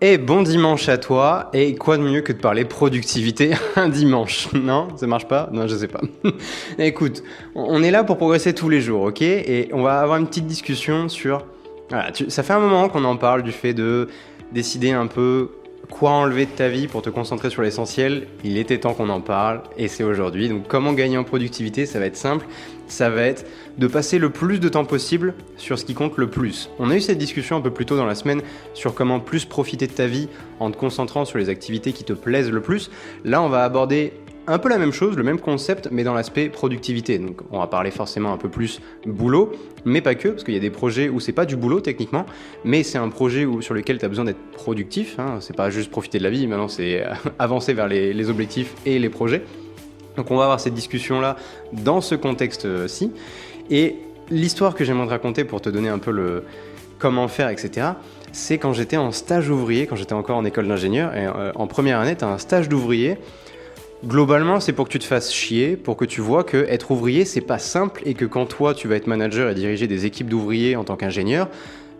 Et bon dimanche à toi, et quoi de mieux que de parler productivité un dimanche? Non? Ça marche pas? Non, je sais pas. Écoute, on est là pour progresser tous les jours, ok? Et on va avoir une petite discussion sur... Voilà, ça fait un moment qu'on en parle du fait de décider un peu quoi enlever de ta vie pour te concentrer sur l'essentiel. Il était temps qu'on en parle et c'est aujourd'hui. Donc comment gagner en productivité Ça va être simple. Ça va être de passer le plus de temps possible sur ce qui compte le plus. On a eu cette discussion un peu plus tôt dans la semaine sur comment plus profiter de ta vie en te concentrant sur les activités qui te plaisent le plus. Là, on va aborder un peu la même chose, le même concept, mais dans l'aspect productivité. Donc on va parler forcément un peu plus boulot, mais pas que, parce qu'il y a des projets où c'est pas du boulot techniquement, mais c'est un projet sur lequel tu as besoin d'être productif. Hein. C'est pas juste profiter de la vie, maintenant c'est avancer vers les, objectifs et les projets. Donc on va avoir cette discussion-là dans ce contexte-ci. Et l'histoire que j'aimerais te raconter pour te donner un peu le comment faire, etc., c'est quand j'étais en stage ouvrier, quand j'étais encore en école d'ingénieur, et euh, en première année, tu as un stage d'ouvrier Globalement, c'est pour que tu te fasses chier, pour que tu vois que être ouvrier, c'est pas simple et que quand toi, tu vas être manager et diriger des équipes d'ouvriers en tant qu'ingénieur,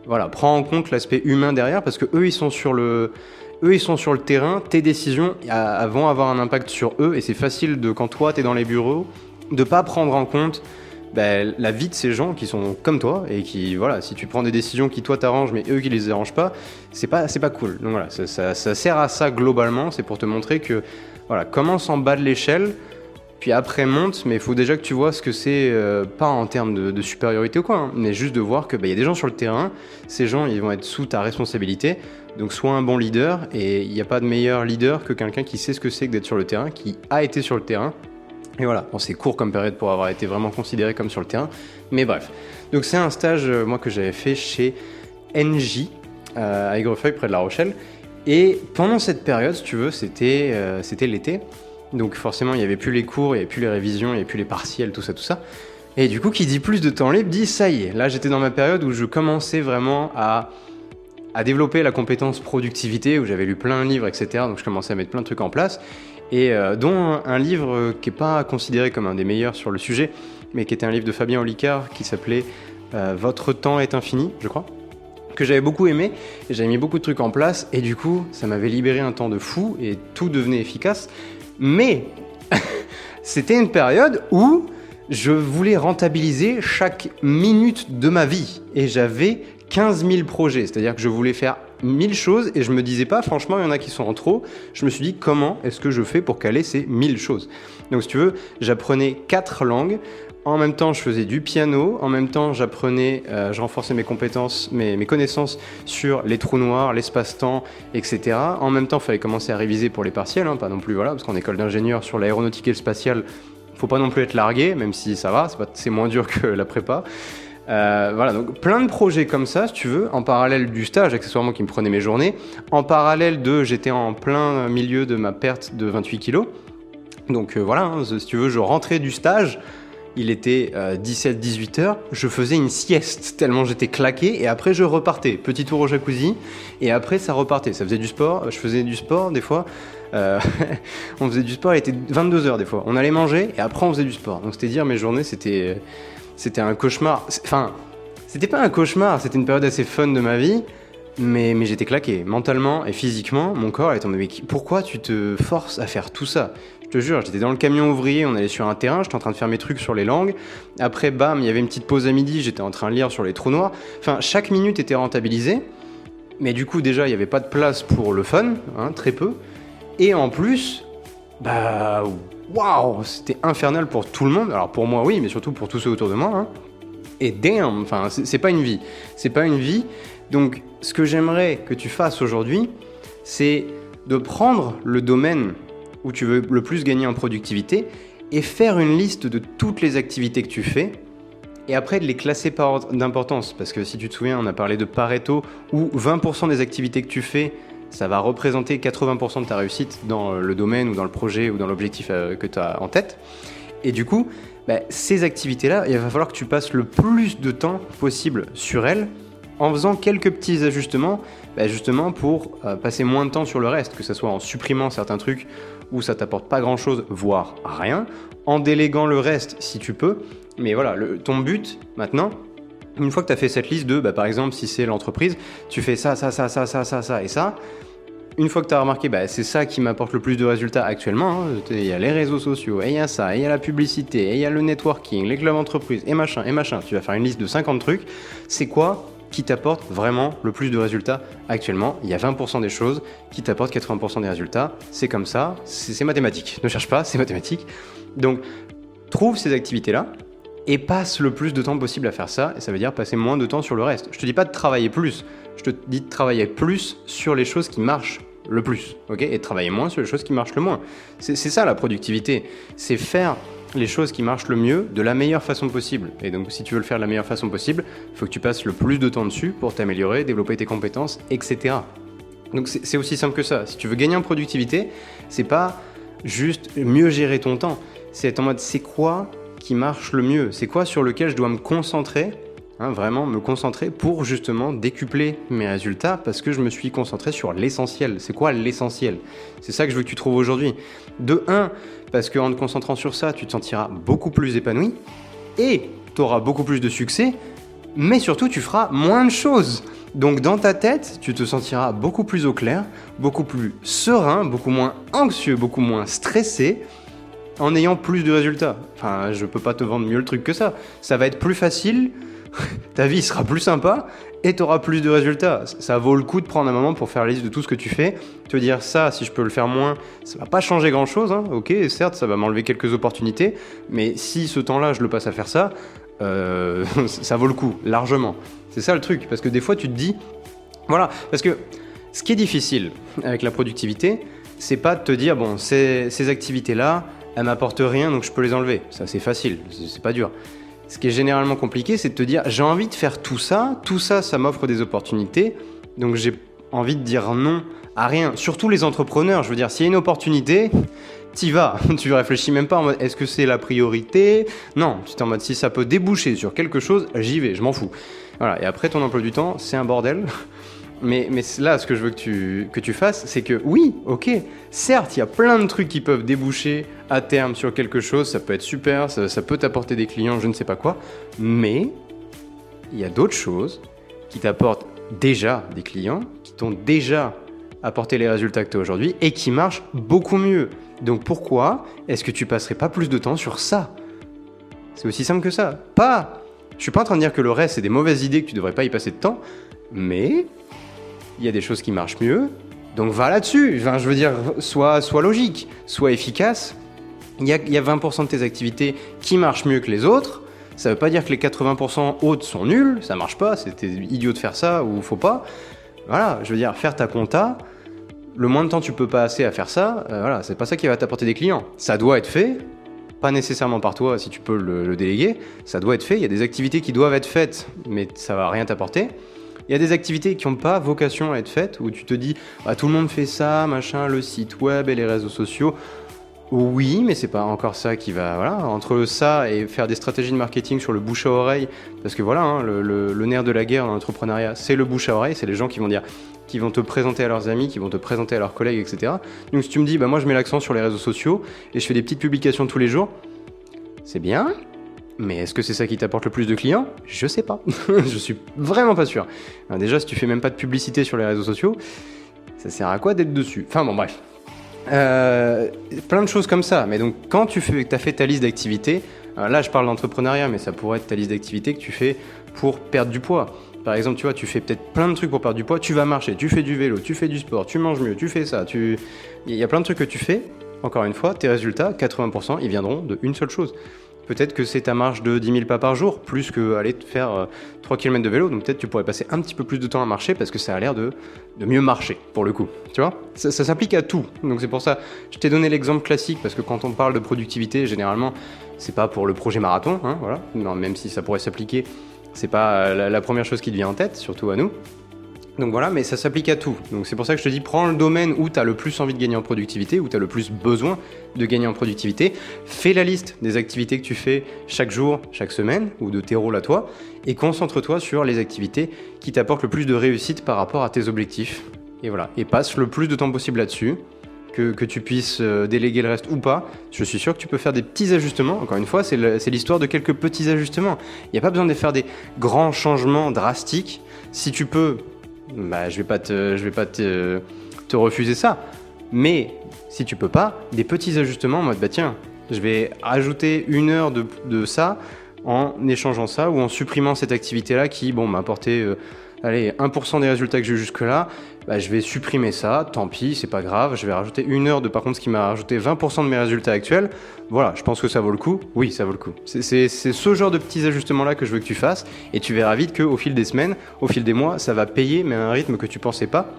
voilà, prends en compte l'aspect humain derrière parce que eux, ils sont sur le, eux, ils sont sur le terrain. Tes décisions vont avoir un impact sur eux et c'est facile de, quand toi, tu es dans les bureaux, de pas prendre en compte ben, la vie de ces gens qui sont comme toi et qui, voilà, si tu prends des décisions qui toi t'arrangent mais eux qui les arrangent pas, c'est pas, c'est pas cool. Donc voilà, ça, ça sert à ça globalement, c'est pour te montrer que voilà, commence en bas de l'échelle, puis après monte, mais il faut déjà que tu vois ce que c'est, euh, pas en termes de, supériorité ou quoi, hein, mais juste de voir qu'il bah, y a des gens sur le terrain, ces gens ils vont être sous ta responsabilité, donc sois un bon leader, et il n'y a pas de meilleur leader que quelqu'un qui sait ce que c'est que d'être sur le terrain, qui a été sur le terrain, et voilà, bon, c'est court comme période pour avoir été vraiment considéré comme sur le terrain, mais bref. Donc c'est un stage, euh, moi, que j'avais fait chez NJ, euh, à Aigrefeuille, près de La Rochelle, et pendant cette période, si tu veux, c'était euh, l'été. Donc forcément, il n'y avait plus les cours, il n'y avait plus les révisions, il n'y avait plus les partiels, tout ça, tout ça. Et du coup, qui dit plus de temps libre, dit ça y est. Là, j'étais dans ma période où je commençais vraiment à, développer la compétence productivité, où j'avais lu plein de livres, etc. Donc je commençais à mettre plein de trucs en place. Et euh, dont un, livre qui n'est pas considéré comme un des meilleurs sur le sujet, mais qui était un livre de Fabien Olicard qui s'appelait euh, Votre temps est infini, je crois que j'avais beaucoup aimé, j'avais mis beaucoup de trucs en place, et du coup, ça m'avait libéré un temps de fou, et tout devenait efficace. Mais c'était une période où je voulais rentabiliser chaque minute de ma vie, et j'avais 15 000 projets, c'est-à-dire que je voulais faire 1000 choses et je me disais pas franchement il y en a qui sont en trop. Je me suis dit comment est-ce que je fais pour caler ces 1000 choses? Donc si tu veux, j'apprenais quatre langues, en même temps, je faisais du piano. En même temps, j'apprenais, euh, je renforçais mes compétences, mes, connaissances sur les trous noirs, l'espace-temps, etc. En même temps, il fallait commencer à réviser pour les partiels, hein, pas non plus, voilà, parce qu'en école d'ingénieur sur l'aéronautique et le spatial, faut pas non plus être largué, même si ça va, c'est moins dur que la prépa. Euh, voilà, donc plein de projets comme ça, si tu veux, en parallèle du stage, accessoirement qui me prenait mes journées, en parallèle de, j'étais en plein milieu de ma perte de 28 kilos. Donc euh, voilà, hein, si tu veux, je rentrais du stage, il était 17-18 euh, heures, je faisais une sieste tellement j'étais claqué et après je repartais. Petit tour au jacuzzi et après ça repartait. Ça faisait du sport, je faisais du sport des fois. Euh, on faisait du sport, il était 22 heures des fois. On allait manger et après on faisait du sport. Donc c'était dire mes journées, c'était c'était un cauchemar. Enfin, c'était pas un cauchemar, c'était une période assez fun de ma vie. Mais, j'étais claqué, mentalement et physiquement, mon corps était en mais pourquoi tu te forces à faire tout ça? Je te jure, j'étais dans le camion ouvrier, on allait sur un terrain, j'étais en train de faire mes trucs sur les langues. Après, bam, il y avait une petite pause à midi, j'étais en train de lire sur les trous noirs. Enfin, chaque minute était rentabilisée. Mais du coup, déjà, il n'y avait pas de place pour le fun, hein, très peu. Et en plus, bah, waouh, c'était infernal pour tout le monde. Alors pour moi, oui, mais surtout pour tous ceux autour de moi. Hein. Et damn, enfin, c'est pas une vie. C'est pas une vie. Donc, ce que j'aimerais que tu fasses aujourd'hui, c'est de prendre le domaine où tu veux le plus gagner en productivité et faire une liste de toutes les activités que tu fais et après de les classer par ordre d'importance. Parce que si tu te souviens, on a parlé de Pareto où 20% des activités que tu fais, ça va représenter 80% de ta réussite dans le domaine ou dans le projet ou dans l'objectif euh, que tu as en tête. Et du coup, bah, ces activités-là, il va falloir que tu passes le plus de temps possible sur elles en faisant quelques petits ajustements, bah, justement pour euh, passer moins de temps sur le reste, que ce soit en supprimant certains trucs où ça t'apporte pas grand chose, voire rien, en déléguant le reste si tu peux. Mais voilà, ton but maintenant, une fois que tu as fait cette liste de, bah, par exemple, si c'est l'entreprise, tu fais ça, ça, ça, ça, ça, ça, ça et ça. Une fois que tu as remarqué, bah, c'est ça qui m'apporte le plus de résultats actuellement, hein, il y a les réseaux sociaux, et il y a ça, et il y a la publicité, et il y a le networking, les clubs entreprises, et machin, et machin, tu vas faire une liste de 50 trucs, c'est quoi qui t'apporte vraiment le plus de résultats actuellement? Il y a 20% des choses qui t'apportent 80% des résultats. C'est comme ça, c'est mathématique. Ne cherche pas, c'est mathématique. Donc, trouve ces activités-là et passe le plus de temps possible à faire ça. Et ça veut dire passer moins de temps sur le reste. Je te dis pas de travailler plus. Je te dis de travailler plus sur les choses qui marchent le plus, ok Et travailler moins sur les choses qui marchent le moins. C'est ça la productivité. C'est faire les choses qui marchent le mieux de la meilleure façon possible. Et donc, si tu veux le faire de la meilleure façon possible, il faut que tu passes le plus de temps dessus pour t'améliorer, développer tes compétences, etc. Donc, c'est aussi simple que ça. Si tu veux gagner en productivité, c'est pas juste mieux gérer ton temps. C'est en mode, c'est quoi qui marche le mieux? C'est quoi sur lequel je dois me concentrer Hein, vraiment me concentrer pour justement décupler mes résultats parce que je me suis concentré sur l'essentiel. C'est quoi l'essentiel? C'est ça que je veux que tu trouves aujourd'hui. De 1, parce qu'en te concentrant sur ça, tu te sentiras beaucoup plus épanoui et tu auras beaucoup plus de succès, mais surtout tu feras moins de choses. Donc dans ta tête, tu te sentiras beaucoup plus au clair, beaucoup plus serein, beaucoup moins anxieux, beaucoup moins stressé en ayant plus de résultats. Enfin, je peux pas te vendre mieux le truc que ça. Ça va être plus facile ta vie sera plus sympa et tu auras plus de résultats. Ça vaut le coup de prendre un moment pour faire la liste de tout ce que tu fais, te dire ça, si je peux le faire moins, ça va pas changer grand chose, hein. ok, certes, ça va m'enlever quelques opportunités, mais si ce temps-là, je le passe à faire ça, euh, ça vaut le coup, largement. C'est ça le truc, parce que des fois, tu te dis, voilà, parce que ce qui est difficile avec la productivité, c'est pas de te dire, bon, ces, ces activités-là, elles m'apportent rien, donc je peux les enlever. Ça, c'est facile, c'est pas dur. Ce qui est généralement compliqué, c'est de te dire j'ai envie de faire tout ça, tout ça, ça m'offre des opportunités, donc j'ai envie de dire non à rien. Surtout les entrepreneurs, je veux dire, s'il y a une opportunité, t'y vas. tu réfléchis même pas en mode est-ce que c'est la priorité? Non, tu es en mode si ça peut déboucher sur quelque chose, j'y vais, je m'en fous. Voilà, et après ton emploi du temps, c'est un bordel. Mais, là, ce que je veux que tu, que tu fasses, c'est que oui, ok, certes, il y a plein de trucs qui peuvent déboucher à terme sur quelque chose, ça peut être super, ça, peut t'apporter des clients, je ne sais pas quoi, mais il y a d'autres choses qui t'apportent déjà des clients, qui t'ont déjà apporté les résultats que tu as aujourd'hui et qui marchent beaucoup mieux. Donc pourquoi est-ce que tu passerais pas plus de temps sur ça? C'est aussi simple que ça. Pas je suis pas en train de dire que le reste c'est des mauvaises idées que tu devrais pas y passer de temps, mais il y a des choses qui marchent mieux, donc va là-dessus. Je veux dire, sois, sois logique, sois efficace. Il y, a, il y a 20% de tes activités qui marchent mieux que les autres. Ça veut pas dire que les 80% autres sont nuls, ça marche pas, c'était idiot de faire ça ou faut pas. Voilà, je veux dire, faire ta compta, le moins de temps tu peux passer à faire ça, euh, voilà, c'est pas ça qui va t'apporter des clients. Ça doit être fait, pas nécessairement par toi si tu peux le, le, déléguer, ça doit être fait. Il y a des activités qui doivent être faites, mais ça va rien t'apporter. Il y a des activités qui n'ont pas vocation à être faites, où tu te dis, ah, tout le monde fait ça, machin, le site web et les réseaux sociaux. Oui, mais c'est pas encore ça qui va. Voilà, entre ça et faire des stratégies de marketing sur le bouche à oreille, parce que voilà, hein, le, nerf de la guerre dans l'entrepreneuriat, c'est le bouche à oreille, c'est les gens qui vont dire, qui vont te présenter à leurs amis, qui vont te présenter à leurs collègues, etc. Donc si tu me dis, bah moi je mets l'accent sur les réseaux sociaux et je fais des petites publications tous les jours, c'est bien, mais est-ce que c'est ça qui t'apporte le plus de clients? Je sais pas. je suis vraiment pas sûr. déjà, si tu fais même pas de publicité sur les réseaux sociaux, ça sert à quoi d'être dessus? Enfin bon, bref. Euh, plein de choses comme ça. Mais donc, quand tu fais, as fait ta liste d'activités, là je parle d'entrepreneuriat, mais ça pourrait être ta liste d'activités que tu fais pour perdre du poids. Par exemple, tu vois, tu fais peut-être plein de trucs pour perdre du poids, tu vas marcher, tu fais du vélo, tu fais du sport, tu manges mieux, tu fais ça, tu... Il y a plein de trucs que tu fais. Encore une fois, tes résultats, 80%, ils viendront de une seule chose. Peut-être que c'est ta marche de 10 000 pas par jour, plus qu'aller te faire 3 euh, km de vélo. Donc peut-être tu pourrais passer un petit peu plus de temps à marcher parce que ça a l'air de, mieux marcher, pour le coup. Tu vois? Ça, s'applique à tout. Donc c'est pour ça, je t'ai donné l'exemple classique parce que quand on parle de productivité, généralement, c'est pas pour le projet marathon, hein, voilà. Même si ça pourrait s'appliquer, c'est pas la, la première chose qui te vient en tête, surtout à nous. Donc voilà, mais ça s'applique à tout. Donc c'est pour ça que je te dis, prends le domaine où tu as le plus envie de gagner en productivité, où tu as le plus besoin de gagner en productivité. Fais la liste des activités que tu fais chaque jour, chaque semaine, ou de tes rôles à toi, et concentre-toi sur les activités qui t'apportent le plus de réussite par rapport à tes objectifs. Et voilà, et passe le plus de temps possible là-dessus. Que, tu puisses euh, déléguer le reste ou pas, je suis sûr que tu peux faire des petits ajustements. Encore une fois, c'est l'histoire de quelques petits ajustements. Il n'y a pas besoin de faire des grands changements drastiques. Si tu peux bah, je vais pas te, je vais pas te, te refuser ça. Mais si tu peux pas, des petits ajustements en mode bah tiens, je vais ajouter une heure de, de ça en échangeant ça ou en supprimant cette activité-là qui bon, m'a apporté euh, allez, 1% des résultats que j'ai eu jusque-là. Bah, je vais supprimer ça, tant pis, c'est pas grave. Je vais rajouter une heure de par contre ce qui m'a rajouté 20% de mes résultats actuels. Voilà, je pense que ça vaut le coup. Oui, ça vaut le coup. C'est ce genre de petits ajustements-là que je veux que tu fasses et tu verras vite qu'au fil des semaines, au fil des mois, ça va payer, mais à un rythme que tu pensais pas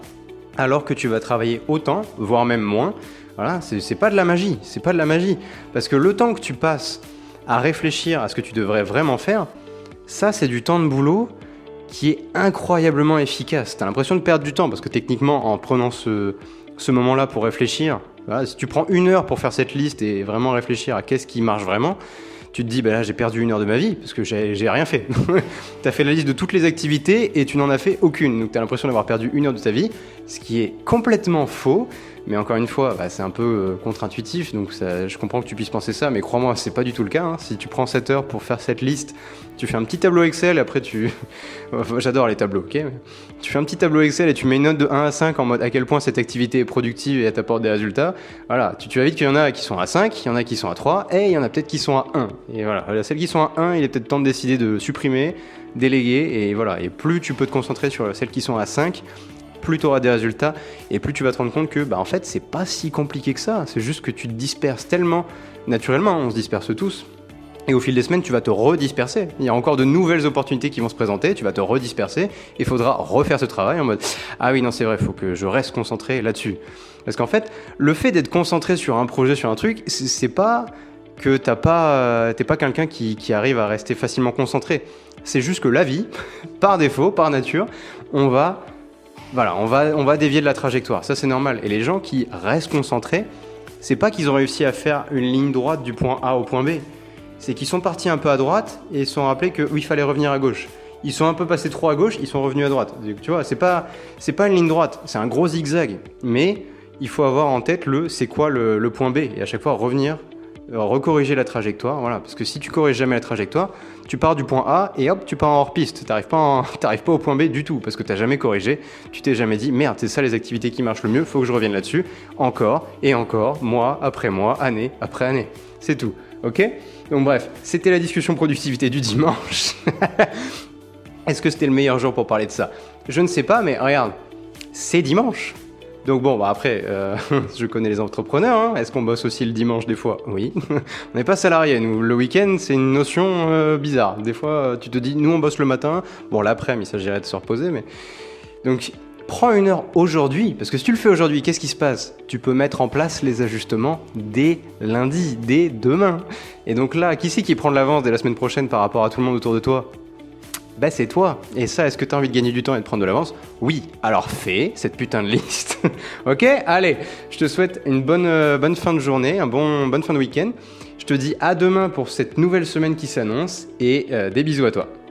alors que tu vas travailler autant, voire même moins. Voilà, c'est pas de la magie, c'est pas de la magie. Parce que le temps que tu passes à réfléchir à ce que tu devrais vraiment faire, ça c'est du temps de boulot qui est incroyablement efficace. Tu as l'impression de perdre du temps parce que techniquement, en prenant ce, moment-là pour réfléchir, si tu prends une heure pour faire cette liste et vraiment réfléchir à qu'est-ce qui marche vraiment, tu te dis, bah là j'ai perdu une heure de ma vie parce que j'ai rien fait. tu as fait la liste de toutes les activités et tu n'en as fait aucune. Donc tu as l'impression d'avoir perdu une heure de ta vie, ce qui est complètement faux. Mais encore une fois, bah, c'est un peu euh, contre-intuitif, donc je comprends que tu puisses penser ça, mais crois-moi, c'est pas du tout le cas. Hein. Si tu prends cette heure pour faire cette liste, tu fais un petit tableau Excel, après tu... J'adore les tableaux, ok Tu fais un petit tableau Excel et tu mets une note de 1 à 5 en mode à quel point cette activité est productive et elle t'apporte des résultats. Voilà, tu, tu vas vite qu'il y en a qui sont à 5, il y en a qui sont à 3, et il y en a peut-être qui sont à 1. Et voilà, celles qui sont à 1, il est peut-être temps de décider de supprimer, déléguer, et voilà. Et plus tu peux te concentrer sur celles qui sont à 5, plus tu auras des résultats et plus tu vas te rendre compte que bah en fait c'est pas si compliqué que ça, c'est juste que tu te disperses tellement naturellement, on se disperse tous. Et au fil des semaines, tu vas te redisperser. Il y a encore de nouvelles opportunités qui vont se présenter, tu vas te redisperser, il faudra refaire ce travail en mode Ah oui, non, c'est vrai, il faut que je reste concentré là-dessus. Parce qu'en fait, le fait d'être concentré sur un projet, sur un truc, c'est pas que t'as pas, t'es pas quelqu'un qui arrive à rester facilement concentré. C'est juste que la vie, par défaut, par nature, on va voilà, on va, on va dévier de la trajectoire, ça c'est normal. Et les gens qui restent concentrés, c'est pas qu'ils ont réussi à faire une ligne droite du point A au point B, c'est qu'ils sont partis un peu à droite et se sont rappelés qu'il il fallait revenir à gauche. Ils sont un peu passés trop à gauche, ils sont revenus à droite. Tu vois, c'est pas, pas une ligne droite, c'est un gros zigzag. Mais il faut avoir en tête le c'est quoi le, le point B? Et à chaque fois revenir recorriger la trajectoire, voilà, parce que si tu corriges jamais la trajectoire, tu pars du point A et hop, tu pars en hors piste. T'arrives pas, pas au point B du tout parce que t'as jamais corrigé. Tu t'es jamais dit merde, c'est ça les activités qui marchent le mieux. Faut que je revienne là-dessus encore et encore, mois après mois, année après année. C'est tout, ok? Donc bref, c'était la discussion productivité du dimanche. Est-ce que c'était le meilleur jour pour parler de ça? Je ne sais pas, mais regarde, c'est dimanche. Donc bon, bah après, euh, je connais les entrepreneurs. Hein. Est-ce qu'on bosse aussi le dimanche des fois? Oui. on n'est pas salarié, nous. Le week-end, c'est une notion euh, bizarre. Des fois, tu te dis, nous, on bosse le matin. Bon, l'après-midi, il s'agirait de se reposer, mais... Donc, prends une heure aujourd'hui, parce que si tu le fais aujourd'hui, qu'est-ce qui se passe? Tu peux mettre en place les ajustements dès lundi, dès demain. Et donc là, qui c'est qui prend de l'avance dès la semaine prochaine par rapport à tout le monde autour de toi? Bah c'est toi. Et ça, est-ce que tu as envie de gagner du temps et de prendre de l'avance? Oui. Alors fais cette putain de liste. ok? Allez, je te souhaite une bonne, euh, bonne fin de journée, un bon bonne fin de week-end. Je te dis à demain pour cette nouvelle semaine qui s'annonce et euh, des bisous à toi.